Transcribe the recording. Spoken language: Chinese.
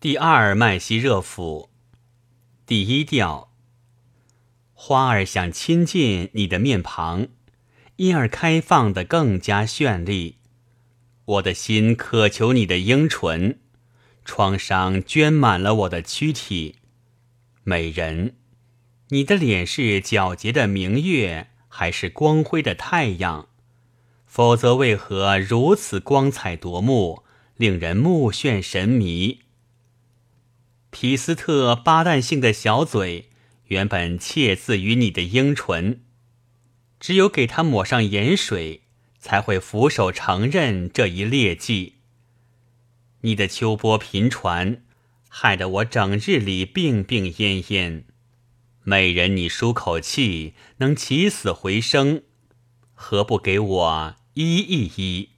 第二麦西热府，第一调。花儿想亲近你的面庞，因而开放的更加绚丽。我的心渴求你的樱唇，创伤捐满了我的躯体。美人，你的脸是皎洁的明月，还是光辉的太阳？否则为何如此光彩夺目，令人目眩神迷？皮斯特巴旦性的小嘴，原本窃自于你的樱唇，只有给他抹上盐水，才会俯首承认这一劣迹。你的秋波频传，害得我整日里病病恹恹。美人，你舒口气，能起死回生，何不给我医一医？